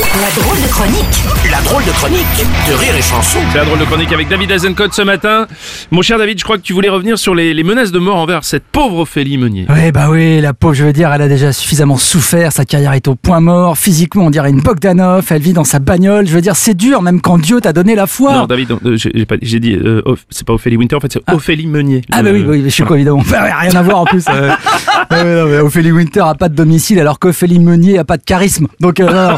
La drôle de chronique La drôle de chronique de Rire et Chanson. C'est la drôle de chronique avec David Azencott ce matin. Mon cher David, je crois que tu voulais revenir sur les, les menaces de mort envers cette pauvre Ophélie Meunier. Oui, bah oui, la pauvre, je veux dire, elle a déjà suffisamment souffert, sa carrière est au point mort, physiquement on dirait une Bogdanov, elle vit dans sa bagnole, je veux dire, c'est dur, même quand Dieu t'a donné la foi. Non, David, euh, j'ai dit, euh, c'est pas Ophélie Winter, en fait, c'est Ophélie Meunier. Ah bah oui, oui, je suis quoi évidemment. Bah, rien à voir en plus. euh. Non, mais Ophélie Winter a pas de domicile alors qu'Ophélie Meunier a pas de charisme. Donc euh, non, non.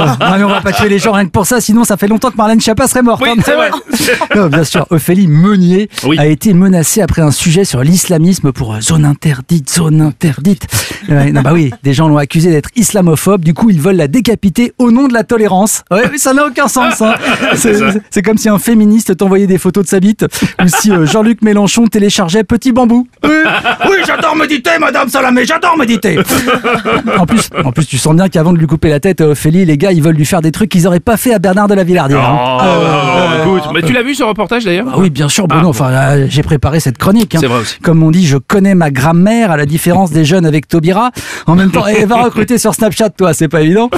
Euh, non, mais on va pas tuer les gens rien que pour ça, sinon ça fait longtemps que Marlène Schiappa serait morte. Oui, hein. c'est vrai. Non, bien sûr, Ophélie Meunier Oui. a été menacée après un sujet sur l'islamisme pour euh, zone interdite, zone interdite. Non, bah oui, des gens l'ont accusée d'être islamophobe, du coup ils veulent la décapiter au nom de la tolérance. Ouais, mais ça n'a aucun sens. hein. C'est c'est comme si un féministe t'envoyait des photos de sa bite, ou si euh, Jean-Luc Mélenchon téléchargeait Petit Bambou. Oui, oui j'adore méditer, Madame Salamé, j'adore méditer. En plus, en plus, tu sens bien qu'avant de lui couper la tête à Ophélie, les gars, ils veulent lui faire des trucs qu'ils auraient pas fait à Bernard de la Villardière. hein. Oh, écoute, mais tu l'as vu ce reportage d'ailleurs Ah oui, bien sûr, Bruno. Ah, enfin, euh, j'ai préparé cette chronique. hein. C'est vrai aussi. Comme on dit, je connais ma grammaire, à la différence des jeunes avec Taubira. En même temps, elle va recruter sur Snapchat, toi, c'est pas évident.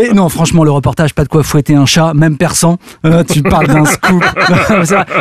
Et non, franchement, le reportage, pas de quoi fouetter un chat, même persan. Euh, tu parles d'un scoop.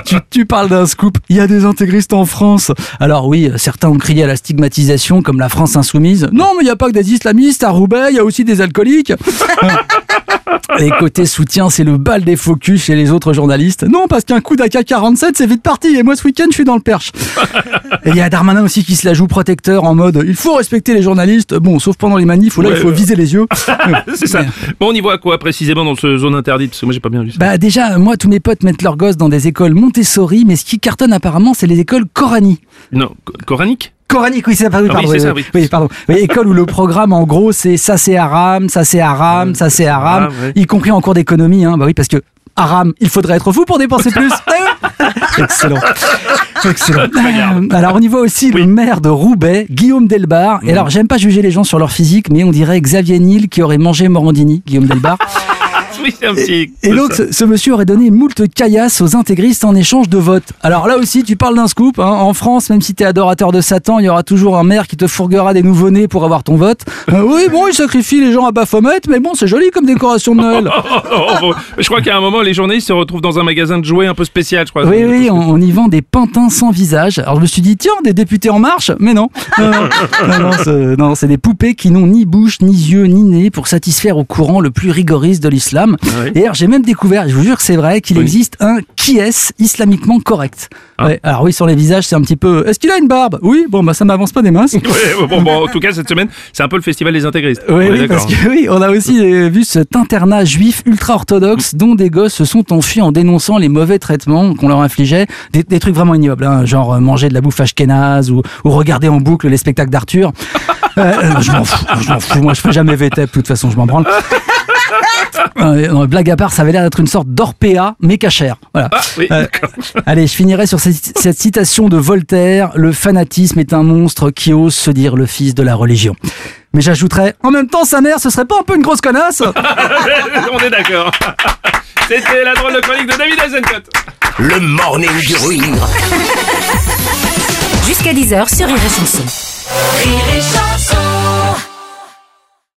Tu, tu parles d'un scoop. Il y a des intégristes en France. Alors oui, certains ont crié à la stigmatisation, comme la France insoumise. Non, mais il n'y a pas que des islamistes à Roubaix, il y a aussi des alcooliques. Et côté soutien, c'est le bal des focus chez les autres journalistes. Non, parce qu'un coup d'AK-47, c'est vite parti. Et moi, ce week-end, je suis dans le perche. Et il y a Darmanin aussi qui se la joue protecteur en mode il faut respecter les journalistes. Bon, sauf pendant les manifs où là, Ouais, il faut viser les yeux. C'est ça. Bon, on y voit quoi précisément dans ce zone interdite? Parce que moi, j'ai pas bien vu ça. Bah déjà, moi, tous mes potes mettent leurs gosses dans des écoles Montessori, mais ce qui cartonne apparemment, c'est les écoles Corani. Non, co- coranique Coranique, oui, c'est pardon. Ah oui, ça, oui, oui. oui, pardon. Oui, école où le programme, en gros, c'est ça c'est haram, ça c'est haram, ça c'est haram, Ah, y compris en cours d'économie, hein. Bah oui, parce que haram, il faudrait être fou pour dépenser plus. Excellent. Excellent. Alors, on y voit aussi le maire de Roubaix, Guillaume Delbar. Et alors, j'aime pas juger les gens sur leur physique, mais on dirait Xavier Niel qui aurait mangé Morandini, Guillaume Delbar. Oui, c'est un petit. Et donc, ce, ce monsieur aurait donné moult caillasse aux intégristes en échange de votes. Alors là aussi, tu parles d'un scoop. hein. En France, même si t'es adorateur de Satan, il y aura toujours un maire qui te fourguera des nouveau-nés pour avoir ton vote. Euh, oui, bon, il sacrifie les gens à Baphomet, mais bon, c'est joli comme décoration de Noël. Oh, oh, bon. Je crois qu'à un moment, les journalistes se retrouvent dans un magasin de jouets un peu spécial, je crois. Oui, oui, on, on y vend des pantins sans visage. Alors je me suis dit, tiens, des députés en marche Mais non. Euh, non, non, c'est des poupées qui n'ont ni bouche, ni yeux, ni nez pour satisfaire au courant le plus rigoriste de l'islam. Et alors j'ai même découvert, je vous jure que c'est vrai, qu'il Oui. existe un qui est islamiquement correct. Ah. Ouais, alors oui, sur les visages, c'est un petit peu. Est-ce qu'il a une barbe? Oui, bon, bah ça m'avance pas des. Ouais, bon, bon, en tout cas, cette semaine, c'est un peu le festival des intégristes. Oui, On parce que oui, on a aussi euh, vu cet internat juif ultra-orthodoxe dont des gosses se sont enfuis en dénonçant les mauvais traitements qu'on leur infligeait. Des, des trucs vraiment ignobles, hein, genre euh, manger de la bouffe ashkénaze ou, ou regarder en boucle les spectacles d'Arthur. Euh, euh, je m'en fous, je m'en fous. Moi, je fais jamais VTEP, de toute façon, je m'en branle. Euh, non, blague à part, ça avait l'air d'être une sorte d'orpéa, mais cachère. Voilà. Ah, oui, Euh. Allez, je finirai sur cette, cette citation de Voltaire. Le fanatisme est un monstre qui ose se dire le fils de la religion. Mais j'ajouterais, en même temps, sa mère, ce serait pas un peu une grosse connasse? On est d'accord. C'était la drôle de chronique de David Azencott. Le morning du rire. Jusqu'à 10h sur Rire et Chanson. Rire et chanson